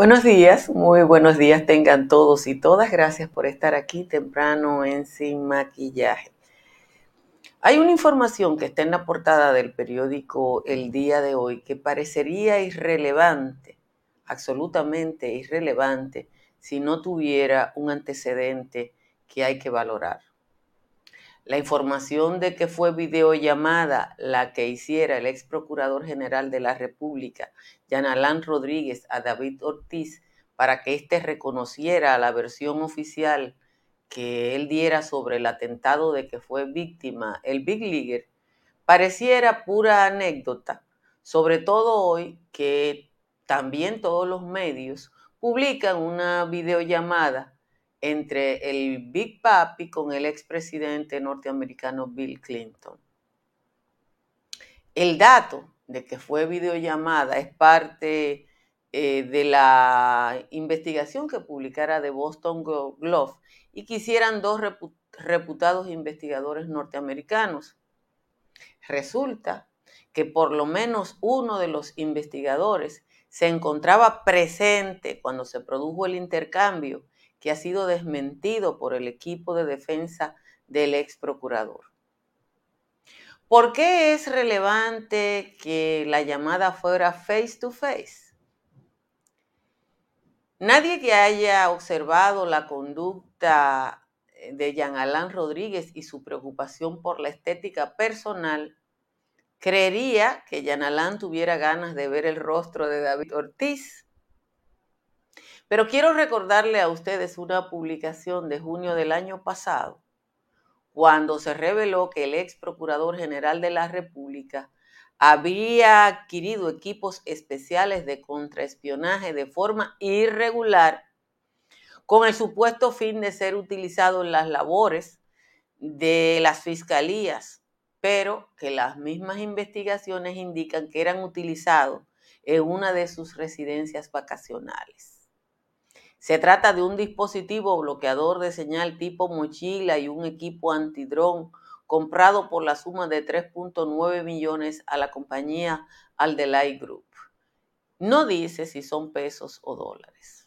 Buenos días, muy buenos días tengan todos y todas. Gracias por estar aquí temprano en Sin Maquillaje. Hay una información que está en la portada del periódico El Día de hoy que parecería irrelevante, absolutamente irrelevante, si no tuviera un antecedente que hay que valorar. La información de que fue videollamada la que hiciera el ex procurador general de la República, Jan Alán Rodríguez, a David Ortiz para que éste reconociera la versión oficial que él diera sobre el atentado de que fue víctima el Big Leaguer, pareciera pura anécdota, sobre todo hoy que también todos los medios publican una videollamada entre el Big Papi con el expresidente norteamericano Bill Clinton. El dato de que fue videollamada es parte eh, de la investigación que publicara The Boston Globe y quisieran dos reputados investigadores norteamericanos. Resulta que por lo menos uno de los investigadores se encontraba presente cuando se produjo el intercambio que ha sido desmentido por el equipo de defensa del ex procurador. ¿Por qué es relevante que la llamada fuera face to face? Nadie que haya observado la conducta de Jean Alain Rodríguez y su preocupación por la estética personal creería que Jean Alain tuviera ganas de ver el rostro de David Ortiz pero quiero recordarle a ustedes una publicación de junio del año pasado, cuando se reveló que el ex procurador general de la República había adquirido equipos especiales de contraespionaje de forma irregular con el supuesto fin de ser utilizado en las labores de las fiscalías, pero que las mismas investigaciones indican que eran utilizados en una de sus residencias vacacionales. Se trata de un dispositivo bloqueador de señal tipo mochila y un equipo antidrón comprado por la suma de 3.9 millones a la compañía Aldelay Group. No dice si son pesos o dólares.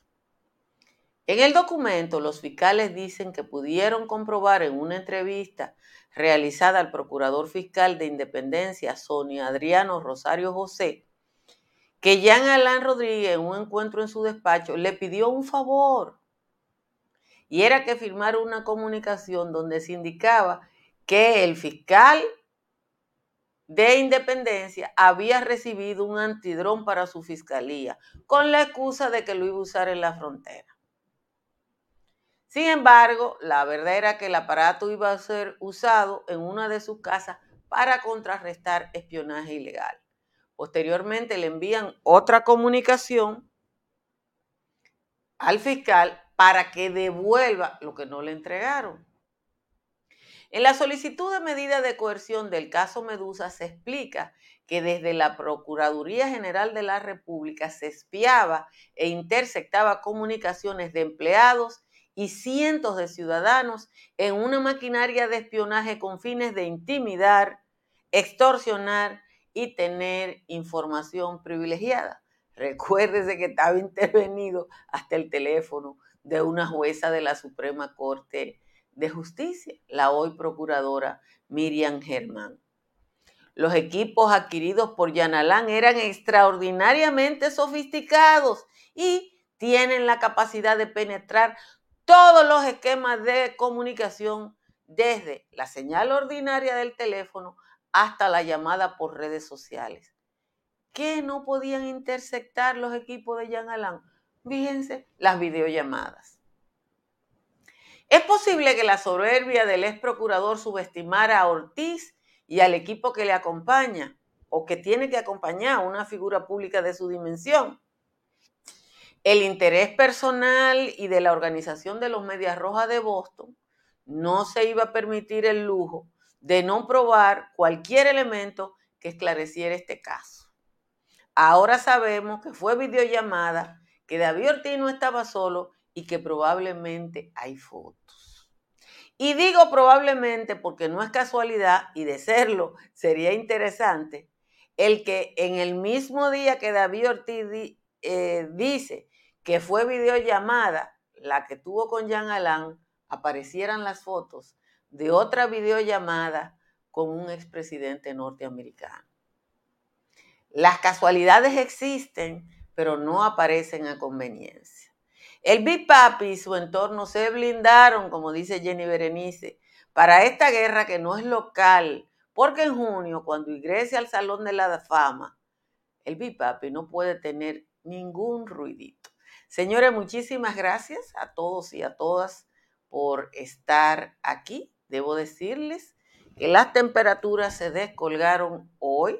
En el documento, los fiscales dicen que pudieron comprobar en una entrevista realizada al procurador fiscal de Independencia, Sonia Adriano Rosario José, que Jean Alain Rodríguez en un encuentro en su despacho le pidió un favor y era que firmara una comunicación donde se indicaba que el fiscal de Independencia había recibido un antidrón para su fiscalía con la excusa de que lo iba a usar en la frontera. Sin embargo, la verdad era que el aparato iba a ser usado en una de sus casas para contrarrestar espionaje ilegal. Posteriormente le envían otra comunicación al fiscal para que devuelva lo que no le entregaron. En la solicitud de medida de coerción del caso Medusa se explica que desde la Procuraduría General de la República se espiaba e interceptaba comunicaciones de empleados y cientos de ciudadanos en una maquinaria de espionaje con fines de intimidar, extorsionar y tener información privilegiada. Recuérdese que estaba intervenido hasta el teléfono de una jueza de la Suprema Corte de Justicia, la hoy procuradora Miriam Germán. Los equipos adquiridos por Yanalán eran extraordinariamente sofisticados y tienen la capacidad de penetrar todos los esquemas de comunicación desde la señal ordinaria del teléfono hasta la llamada por redes sociales. ¿Qué no podían interceptar los equipos de Jean Alain? Fíjense, las videollamadas. Es posible que la soberbia del ex procurador subestimara a Ortiz y al equipo que le acompaña o que tiene que acompañar a una figura pública de su dimensión. el interés personal y de la organización de los Medias Rojas de Boston no se iba a permitir el lujo de no probar cualquier elemento que esclareciera este caso. Ahora sabemos que fue videollamada, que David Ortiz no estaba solo y que probablemente hay fotos. Y digo probablemente porque no es casualidad y de serlo sería interesante el que en el mismo día que David Ortiz eh, dice que fue videollamada la que tuvo con Jean Alain, aparecieran las fotos de otra videollamada con un expresidente norteamericano. Las casualidades existen, pero no aparecen a conveniencia. El Big Papi y su entorno se blindaron, como dice Jenny Berenice, para esta guerra que no es local, porque en junio, cuando ingrese al Salón de la Fama, el Big Papi no puede tener ningún ruidito. Señores, muchísimas gracias a todos y a todas por estar aquí. Debo decirles que las temperaturas se descolgaron hoy,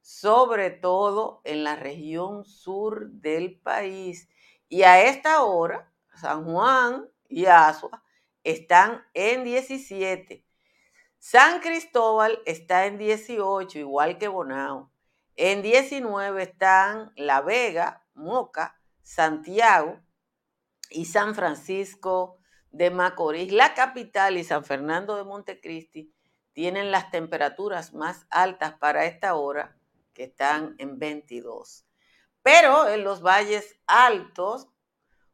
sobre todo en la región sur del país. Y a esta hora, San Juan y Asua están en 17. San Cristóbal está en 18, igual que Bonao. En 19 están La Vega, Moca, Santiago y San Francisco de Macorís, la capital y San Fernando de Montecristi tienen las temperaturas más altas para esta hora, que están en 22. Pero en los valles altos,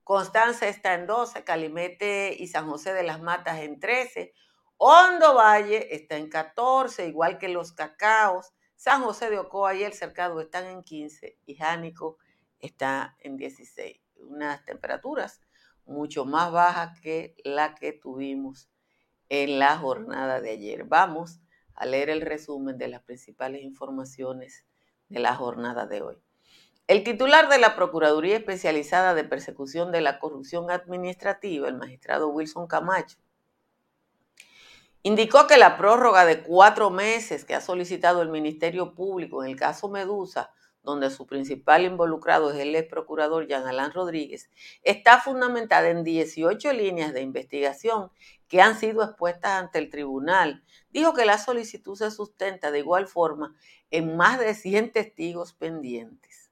Constanza está en 12, Calimete y San José de las Matas en 13, Hondo Valle está en 14, igual que los Cacaos, San José de Ocoa y El Cercado están en 15 y Jánico está en 16. Unas temperaturas mucho más bajas que la que tuvimos en la jornada de ayer. Vamos a leer el resumen de las principales informaciones de la jornada de hoy. El titular de la Procuraduría Especializada de Persecución de la Corrupción Administrativa, el magistrado Wilson Camacho, indicó que la prórroga de cuatro meses que ha solicitado el Ministerio Público en el caso Medusa donde su principal involucrado es el ex procurador Jean Alain Rodríguez, está fundamentada en 18 líneas de investigación que han sido expuestas ante el tribunal. Dijo que la solicitud se sustenta de igual forma en más de 100 testigos pendientes.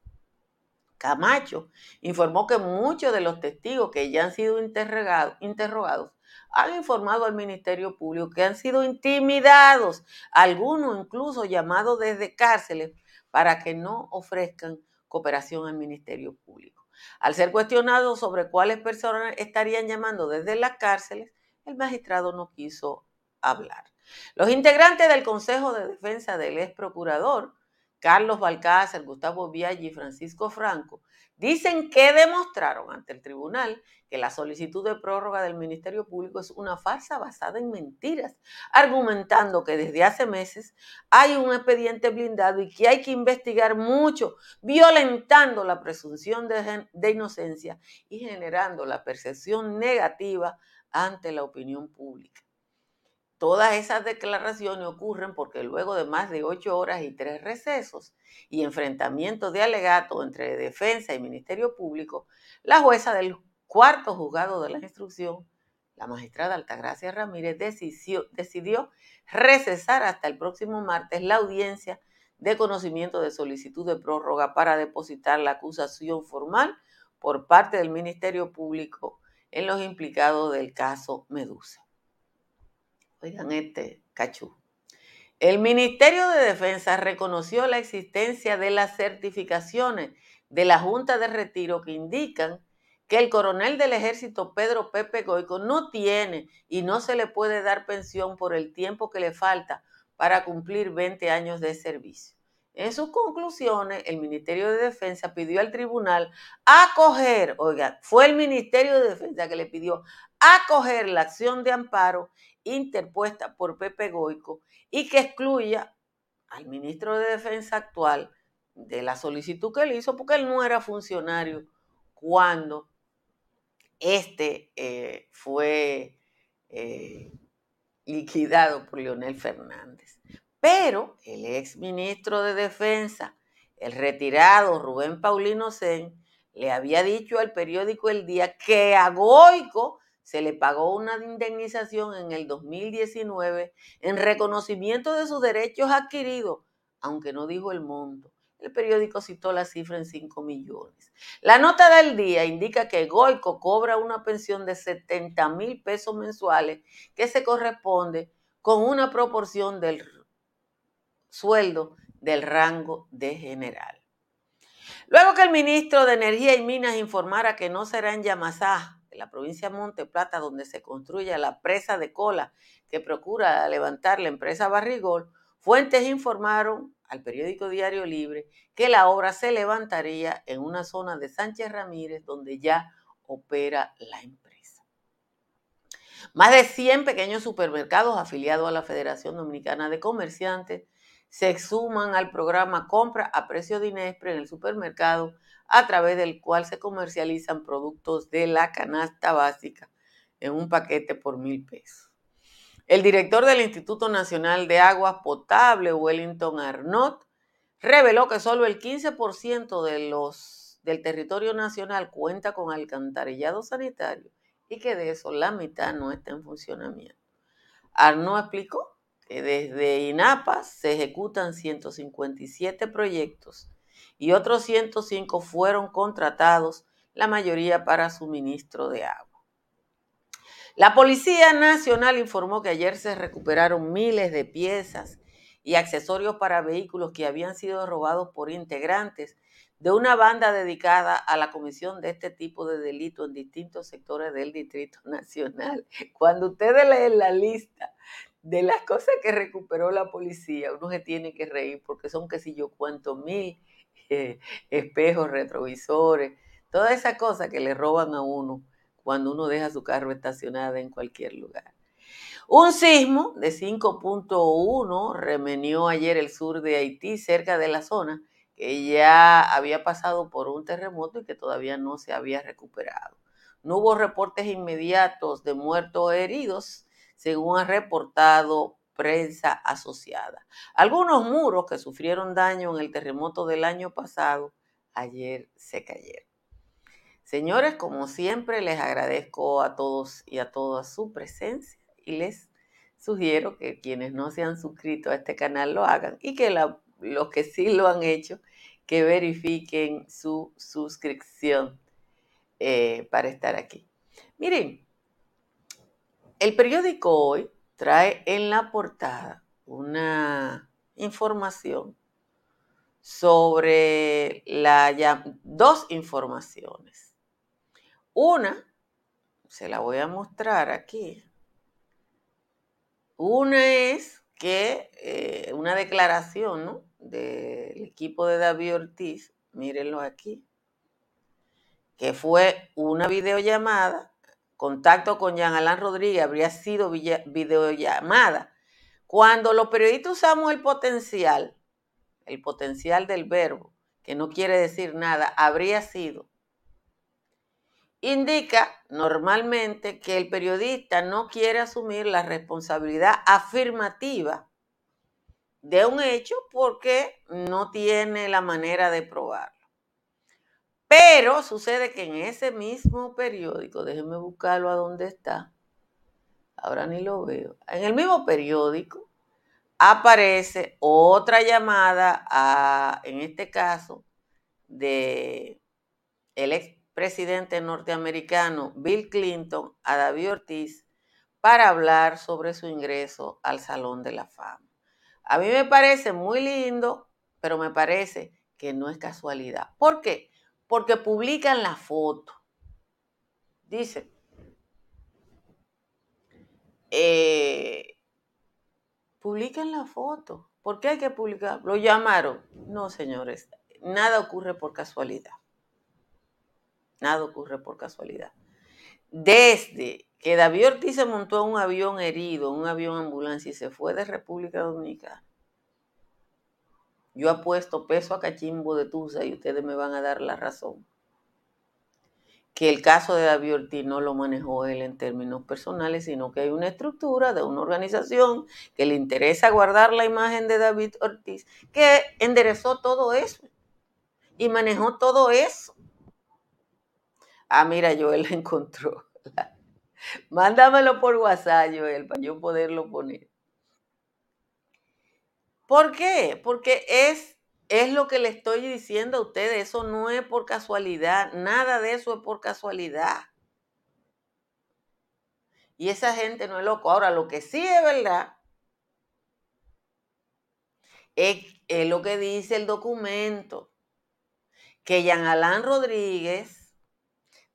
Camacho informó que muchos de los testigos que ya han sido interrogados han informado al Ministerio Público que han sido intimidados, algunos incluso llamados desde cárceles para que no ofrezcan cooperación al Ministerio Público. Al ser cuestionado sobre cuáles personas estarían llamando desde las cárceles, el magistrado no quiso hablar. Los integrantes del Consejo de Defensa del ex procurador, Carlos Balcázar, Gustavo Viaggi y Francisco Franco, dicen que demostraron ante el tribunal que la solicitud de prórroga del Ministerio Público es una farsa basada en mentiras, argumentando que desde hace meses hay un expediente blindado y que hay que investigar mucho, violentando la presunción de, de inocencia y generando la percepción negativa ante la opinión pública. Todas esas declaraciones ocurren porque luego de más de ocho horas y tres recesos y enfrentamientos de alegato entre defensa y Ministerio Público, la jueza del cuarto juzgado de la instrucción, la magistrada Altagracia Ramírez, decidió, decidió recesar hasta el próximo martes la audiencia de conocimiento de solicitud de prórroga para depositar la acusación formal por parte del Ministerio Público en los implicados del caso Medusa. Oigan este cachú. El Ministerio de Defensa reconoció la existencia de las certificaciones de la Junta de Retiro que indican que el coronel del ejército Pedro Pepe Goico no tiene y no se le puede dar pensión por el tiempo que le falta para cumplir 20 años de servicio. En sus conclusiones, el Ministerio de Defensa pidió al tribunal acoger, oiga, fue el Ministerio de Defensa que le pidió acoger la acción de amparo interpuesta por Pepe Goico y que excluya al ministro de Defensa actual de la solicitud que él hizo, porque él no era funcionario cuando este eh, fue eh, liquidado por Leonel Fernández. Pero el ex ministro de Defensa, el retirado Rubén Paulino Sen, le había dicho al periódico El Día que a Goico se le pagó una indemnización en el 2019 en reconocimiento de sus derechos adquiridos, aunque no dijo el monto. El periódico citó la cifra en 5 millones. La nota del día indica que Goico cobra una pensión de 70 mil pesos mensuales que se corresponde con una proporción del sueldo del rango de general. Luego que el ministro de Energía y Minas informara que no será en Yamasá, en la provincia de Monte Plata, donde se construya la presa de cola que procura levantar la empresa Barrigol, fuentes informaron al periódico Diario Libre que la obra se levantaría en una zona de Sánchez Ramírez donde ya opera la empresa. Más de 100 pequeños supermercados afiliados a la Federación Dominicana de Comerciantes se suman al programa Compra a precio de Inespre en el supermercado, a través del cual se comercializan productos de la canasta básica en un paquete por mil pesos. El director del Instituto Nacional de Aguas Potable, Wellington Arnott, reveló que solo el 15% de los, del territorio nacional cuenta con alcantarillado sanitario y que de eso la mitad no está en funcionamiento. Arnott explicó desde INAPA se ejecutan 157 proyectos y otros 105 fueron contratados, la mayoría para suministro de agua. La Policía Nacional informó que ayer se recuperaron miles de piezas y accesorios para vehículos que habían sido robados por integrantes de una banda dedicada a la comisión de este tipo de delito en distintos sectores del Distrito Nacional. Cuando ustedes leen la lista de las cosas que recuperó la policía, uno se tiene que reír porque son qué sé yo cuántos mil eh, espejos, retrovisores, todas esas cosas que le roban a uno cuando uno deja su carro estacionado en cualquier lugar. Un sismo de 5.1 remenió ayer el sur de Haití, cerca de la zona, que ya había pasado por un terremoto y que todavía no se había recuperado. No hubo reportes inmediatos de muertos o heridos, según ha reportado prensa asociada. Algunos muros que sufrieron daño en el terremoto del año pasado, ayer se cayeron. Señores, como siempre, les agradezco a todos y a todas su presencia y les sugiero que quienes no se han suscrito a este canal lo hagan y que los que sí lo han hecho, que verifiquen su suscripción eh, para estar aquí. Miren, el periódico hoy trae en la portada una información sobre la, dos informaciones. Una, se la voy a mostrar aquí. Una es que eh, una declaración del equipo de David Ortiz, mírenlo aquí, que fue una videollamada contacto con Jean Alain Rodríguez habría sido videollamada. Cuando los periodistas usamos el potencial, el potencial del verbo, que no quiere decir nada, habría sido, indica normalmente que el periodista no quiere asumir la responsabilidad afirmativa de un hecho porque no tiene la manera de probarlo. Pero sucede que en ese mismo periódico, déjenme buscarlo a dónde está, ahora ni lo veo, en el mismo periódico aparece otra llamada a, en este caso, de expresidente norteamericano Bill Clinton a David Ortiz para hablar sobre su ingreso al Salón de la Fama. A mí me parece muy lindo, pero me parece que no es casualidad. ¿Por qué? Porque publican la foto. Dice, eh, publican la foto. ¿Por qué hay que publicar? ¿Lo llamaron? No, señores, nada ocurre por casualidad. Nada ocurre por casualidad. Desde que David Ortiz se montó en un avión herido, un avión ambulancia y se fue de República Dominicana, yo apuesto peso a cachimbo de Tusa y ustedes me van a dar la razón. Que el caso de David Ortiz no lo manejó él en términos personales, sino que hay una estructura de una organización que le interesa guardar la imagen de David Ortiz, que enderezó todo eso y manejó todo eso. Ah, mira, Joel la encontró. Mándamelo por WhatsApp, Joel, para yo poderlo poner. ¿Por qué? Porque es, es lo que le estoy diciendo a ustedes. Eso no es por casualidad. Nada de eso es por casualidad. Y esa gente no es loco. Ahora, lo que sí es verdad es, es lo que dice el documento. Que Jean Alain Rodríguez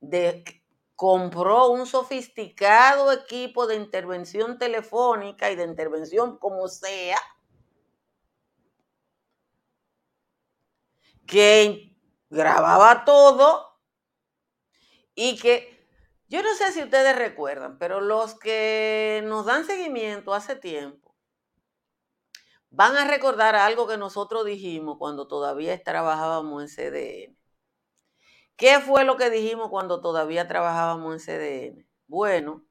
de, compró un sofisticado equipo de intervención telefónica y de intervención como sea, que grababa todo y que yo no sé si ustedes recuerdan, pero los que nos dan seguimiento hace tiempo van a recordar algo que nosotros dijimos cuando todavía trabajábamos en CDN. ¿Qué fue lo que dijimos cuando todavía trabajábamos en CDN? Bueno,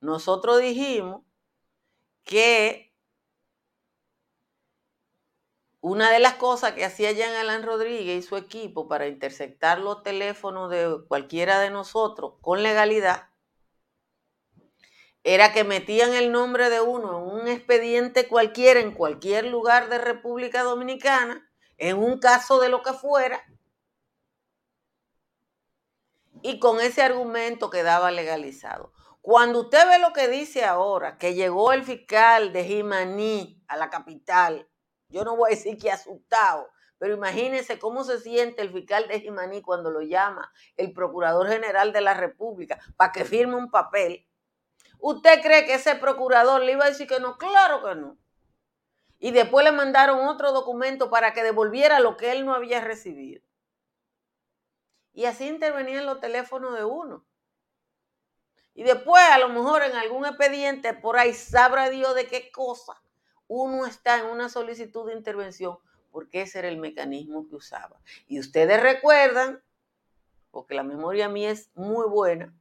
nosotros dijimos que una de las cosas que hacía Jean Alain Rodríguez y su equipo para interceptar los teléfonos de cualquiera de nosotros con legalidad era que metían el nombre de uno en un expediente cualquiera en cualquier lugar de República Dominicana, en un caso de lo que fuera, y con ese argumento quedaba legalizado. Cuando usted ve lo que dice ahora, que llegó el fiscal de Jimaní a la capital, yo no voy a decir que asustado, pero imagínense cómo se siente el fiscal de Jimaní cuando lo llama el Procurador General de la República para que firme un papel. ¿Usted cree que ese procurador le iba a decir que no? Claro que no. Y después le mandaron otro documento para que devolviera lo que él no había recibido. Y así intervenían los teléfonos de uno. Y después, a lo mejor en algún expediente, por ahí sabrá Dios de qué cosa, uno está en una solicitud de intervención, porque ese era el mecanismo que usaba. Y ustedes recuerdan, porque la memoria mía es muy buena,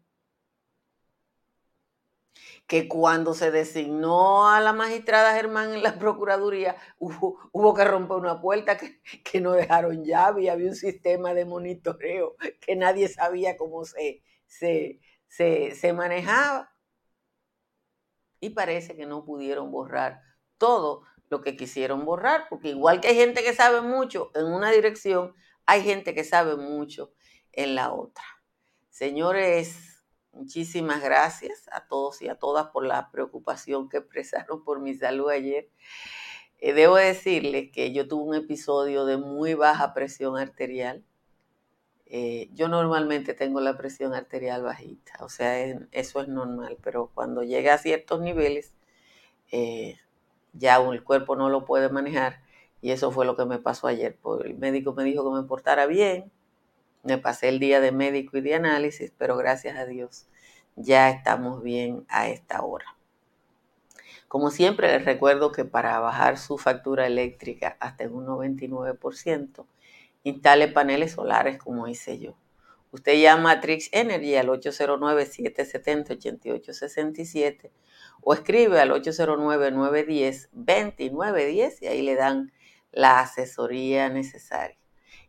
que cuando se designó a la magistrada Germán en la Procuraduría, hubo, que romper una puerta que, no dejaron llave y había un sistema de monitoreo que nadie sabía cómo se, se, se, se manejaba. Y parece que no pudieron borrar todo lo que quisieron borrar, porque igual que hay gente que sabe mucho en una dirección, hay gente que sabe mucho en la otra. Señores, Muchísimas gracias a todos y a todas por la preocupación que expresaron por mi salud ayer. Eh, debo decirles que yo tuve un episodio de muy baja presión arterial. Eh, yo normalmente tengo la presión arterial bajita, o sea, eso es normal, pero cuando llega a ciertos niveles, eh, ya el cuerpo no lo puede manejar y eso fue lo que me pasó ayer. El médico me dijo que me portara bien, me pasé el día de médico y de análisis, pero gracias a Dios ya estamos bien a esta hora. Como siempre les recuerdo que para bajar su factura eléctrica hasta un 99%, instale paneles solares como hice yo. Usted llama a Trix Energy al 809-770-8867 o escribe al 809-910-2910 y ahí le dan la asesoría necesaria.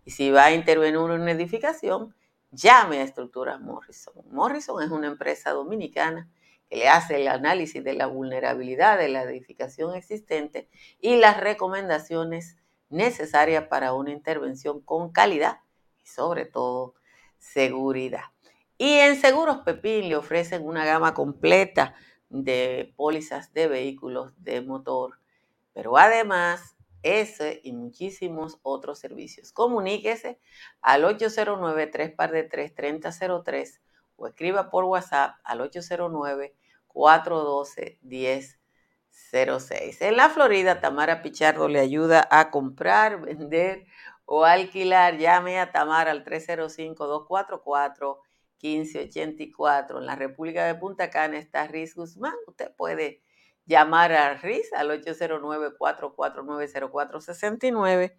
Y si va a intervenir en una edificación, llame a Estructuras Morrison. Morrison es una empresa dominicana que le hace el análisis de la vulnerabilidad de la edificación existente y las recomendaciones necesarias para una intervención con calidad y sobre todo seguridad. Y en Seguros Pepín le ofrecen una gama completa de pólizas de vehículos de motor, pero además ese y muchísimos otros servicios. Comuníquese al 809 3 3003 o escriba por WhatsApp al 809-412-1006. En la Florida, Tamara Pichardo le ayuda a comprar, vender o alquilar. Llame a Tamara al 305-244-1584. En la República de Punta Cana está Riz Guzmán. Usted puede llamar a RIS al 809-449-0469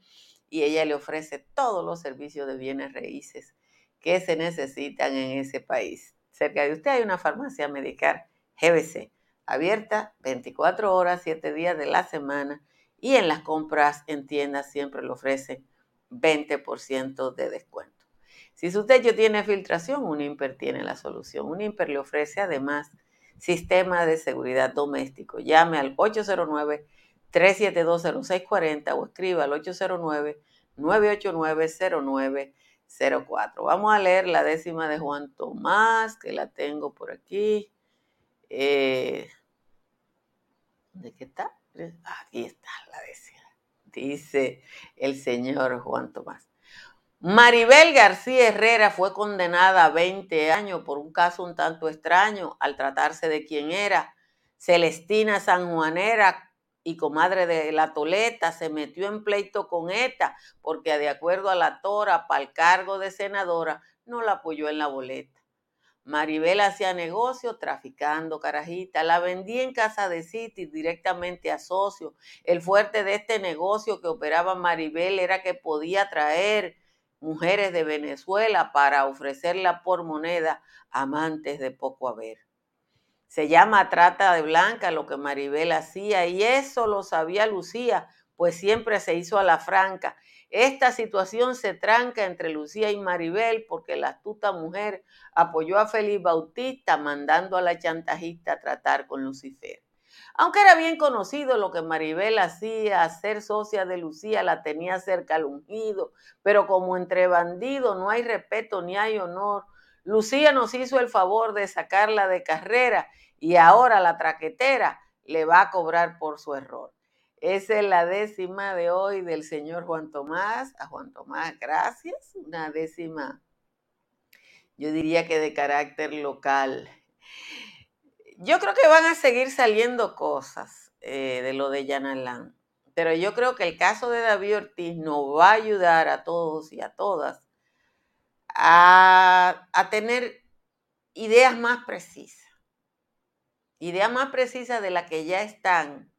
y ella le ofrece todos los servicios de bienes raíces que se necesitan en ese país. Cerca de usted hay una farmacia medical GBC, abierta 24 horas, 7 días de la semana y en las compras en tiendas siempre le ofrecen 20% de descuento. Si su techo tiene filtración, Unimper tiene la solución. Unimper le ofrece además sistema de seguridad doméstico. Llame al 809-372-0640 o escriba al 809-989-0904. Vamos a leer la décima de Juan Tomás, que la tengo por aquí. Eh, ¿De qué está? Aquí está la décima. Dice el señor Juan Tomás. Maribel García Herrera fue condenada a 20 años por un caso un tanto extraño al tratarse de quien era Celestina Sanjuanera y comadre de la Toleta, se metió en pleito con ETA porque de acuerdo a la Tora para el cargo de senadora no la apoyó en la boleta. Maribel hacía negocio traficando carajita, la vendía en casa de City directamente a socios. El fuerte de este negocio que operaba Maribel era que podía traer mujeres de Venezuela para ofrecerla por moneda amantes de poco haber. Se llama trata de blanca lo que Maribel hacía y eso lo sabía Lucía, pues siempre se hizo a la franca. Esta situación se tranca entre Lucía y Maribel porque la astuta mujer apoyó a Félix Bautista mandando a la chantajista a tratar con Lucifer. Aunque era bien conocido lo que Maribel hacía, ser socia de Lucía la tenía cerca al ungido, pero como entre bandidos no hay respeto ni hay honor, Lucía nos hizo el favor de sacarla de carrera y ahora la traquetera le va a cobrar por su error. Esa es la décima de hoy del señor Juan Tomás. A Juan Tomás, gracias. Una décima, yo diría que de carácter local yo creo que van a seguir saliendo cosas eh, de lo de Yanalán, pero yo creo que el caso de David Ortiz nos va a ayudar a todos y a todas a, tener ideas más precisas, ideas más precisas de las que ya están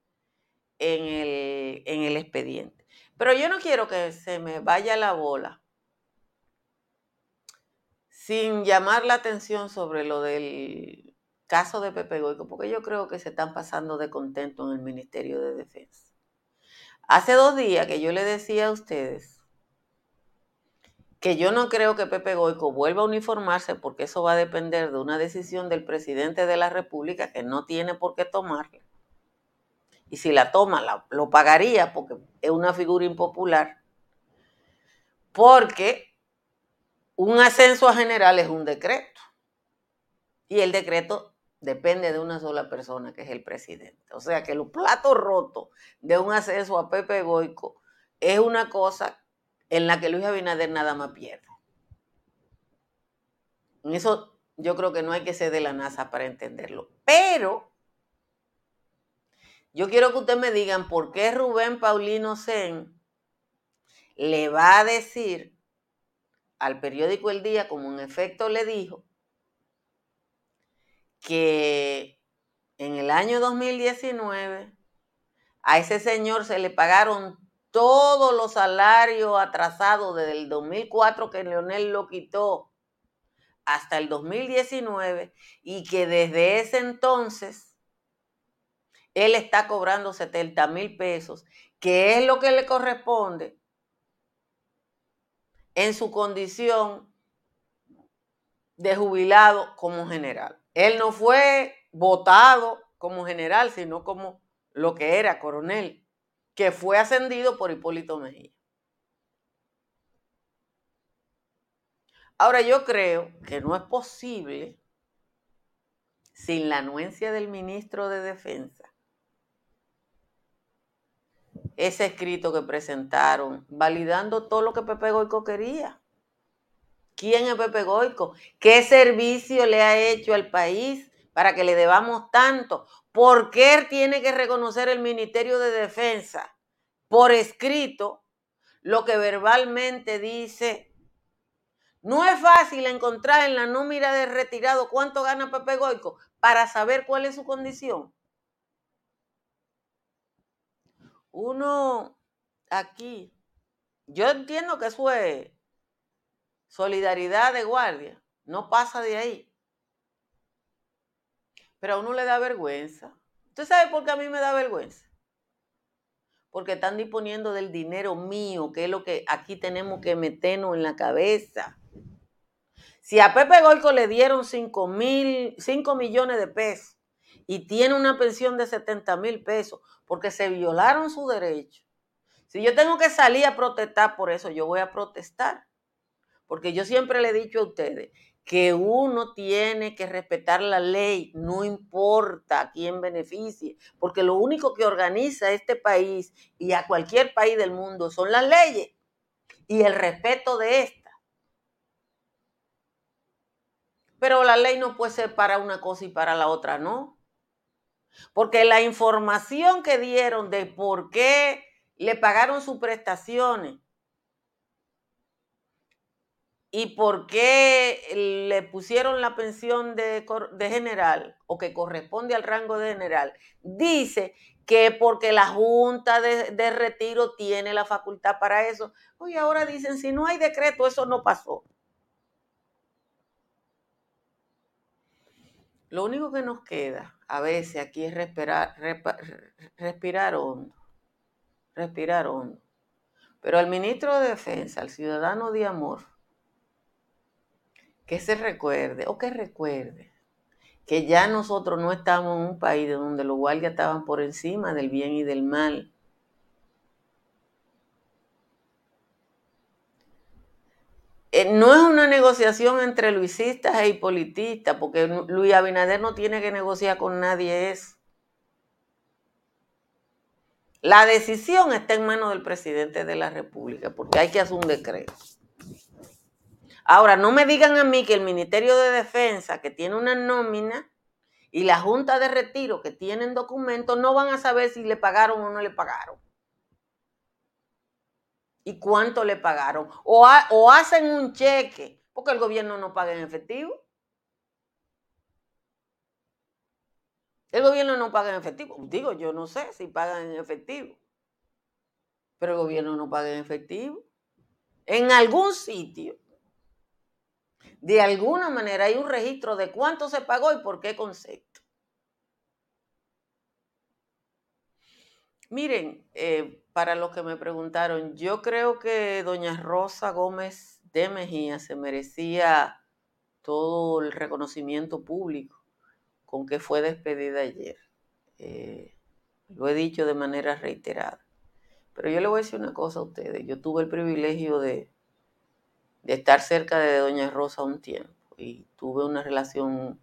en el, en el expediente. Pero yo no quiero que se me vaya la bola sin llamar la atención sobre lo del caso de Pepe Goico, porque yo creo que se están pasando de contento en el Ministerio de Defensa. Hace dos días que yo le decía a ustedes que yo no creo que Pepe Goico vuelva a uniformarse porque eso va a depender de una decisión del presidente de la República que no tiene por qué tomarla. Y si la toma, lo pagaría porque es una figura impopular. Porque un ascenso a general es un decreto. Y el decreto depende de una sola persona, que es el presidente. O sea que los platos rotos de un acceso a Pepe Goico es una cosa en la que Luis Abinader nada más pierde. En eso yo creo que no hay que ser de la NASA para entenderlo. Pero yo quiero que ustedes me digan por qué Rubén Paulino Sen le va a decir al periódico El Día, como en efecto le dijo, que en el año 2019 a ese señor se le pagaron todos los salarios atrasados desde el 2004 que Leonel lo quitó hasta el 2019 y que desde ese entonces él está cobrando 70 mil pesos, que es lo que le corresponde en su condición de jubilado como general. Él no fue votado como general, sino como lo que era coronel, que fue ascendido por Hipólito Mejía. Ahora yo creo que no es posible, sin la anuencia del ministro de Defensa, ese escrito que presentaron, validando todo lo que Pepe Goico quería. ¿Quién es Pepe Goico? ¿Qué servicio le ha hecho al país para que le debamos tanto? ¿Por qué tiene que reconocer el Ministerio de Defensa por escrito lo que verbalmente dice? No es fácil encontrar en la nómina de retirado cuánto gana Pepe Goico para saber cuál es su condición. Uno aquí, yo entiendo que eso es solidaridad de guardia, no pasa de ahí. Pero a uno le da vergüenza. ¿Usted sabe por qué a mí me da vergüenza? Porque están disponiendo del dinero mío, que es lo que aquí tenemos que meternos en la cabeza. Si a Pepe Golco le dieron 5, mil, 5 millones de pesos y tiene una pensión de 70 mil pesos porque se violaron su derecho, si yo tengo que salir a protestar por eso, yo voy a protestar. Porque yo siempre le he dicho a ustedes que uno tiene que respetar la ley, no importa a quién beneficie, porque lo único que organiza este país y a cualquier país del mundo son las leyes y el respeto de estas. Pero la ley no puede ser para una cosa y para la otra no. Porque la información que dieron de por qué le pagaron sus prestaciones y por qué le pusieron la pensión de, general o que corresponde al rango de general, dice que porque la Junta de, de Retiro tiene la facultad para eso. Oye, ahora dicen, si no hay decreto, eso no pasó. Lo único que nos queda a veces aquí es respirar, respirar hondo, respirar hondo. Pero al ministro de Defensa, al ciudadano de amor, que se recuerde o que recuerde que ya nosotros no estamos en un país donde los guardias estaban por encima del bien y del mal, no es una negociación entre luisistas e hipolitistas, porque Luis Abinader no tiene que negociar con nadie eso. La decisión está en manos del presidente de la República, porque hay que hacer un decreto. Ahora, no me digan a mí que el Ministerio de Defensa, que tiene una nómina, y la Junta de Retiro, que tienen documentos, no van a saber si le pagaron o no le pagaron y cuánto le pagaron. O, hacen un cheque, porque el gobierno no paga en efectivo. El gobierno no paga en efectivo. Digo, yo no sé si pagan en efectivo. Pero el gobierno no paga en efectivo. En algún sitio, de alguna manera, hay un registro de cuánto se pagó y por qué concepto. Miren, eh, para los que me preguntaron, yo creo que doña Rosa Gómez de Mejía se merecía todo el reconocimiento público con que fue despedida ayer. Eh, lo he dicho de manera reiterada. Pero yo le voy a decir una cosa a ustedes. Yo tuve el privilegio de, de estar cerca de doña Rosa un tiempo y tuve una relación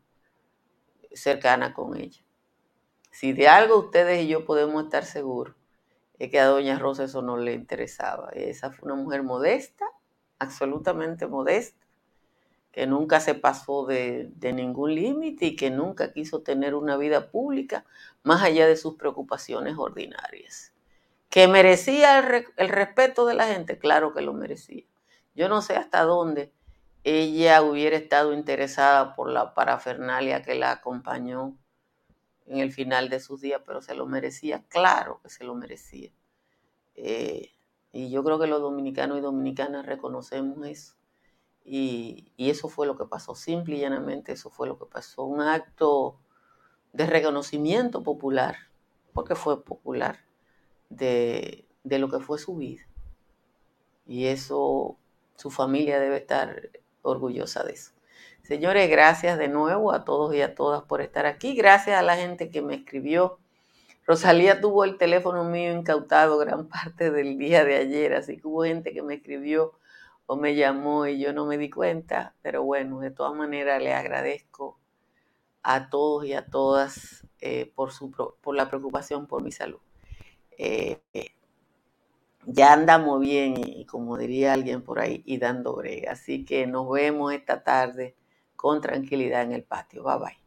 cercana con ella. Si de algo ustedes y yo podemos estar seguros, es que a doña Rosa eso no le interesaba. Esa fue una mujer modesta, absolutamente modesta, que nunca se pasó de, ningún límite y que nunca quiso tener una vida pública más allá de sus preocupaciones ordinarias. ¿Que merecía el, respeto de la gente? Claro que lo merecía. Yo no sé hasta dónde ella hubiera estado interesada por la parafernalia que la acompañó en el final de sus días, pero se lo merecía, claro que se lo merecía. Eh, y yo creo que los dominicanos y dominicanas reconocemos eso. Y, eso fue lo que pasó, simple y llanamente eso fue lo que pasó. Un acto de reconocimiento popular, porque fue popular, de, de lo que fue su vida. Y eso, su familia debe estar orgullosa de eso. Señores, gracias de nuevo a todos y a todas por estar aquí. Gracias a la gente que me escribió. Rosalía tuvo el teléfono mío incautado gran parte del día de ayer, así que hubo gente que me escribió o me llamó y yo no me di cuenta, pero bueno, de todas maneras le agradezco a todos y a todas eh, por, su, por la preocupación por mi salud. Eh, ya andamos bien y como diría alguien por ahí, y dando brega. Así que nos vemos esta tarde con tranquilidad en el patio. Bye bye.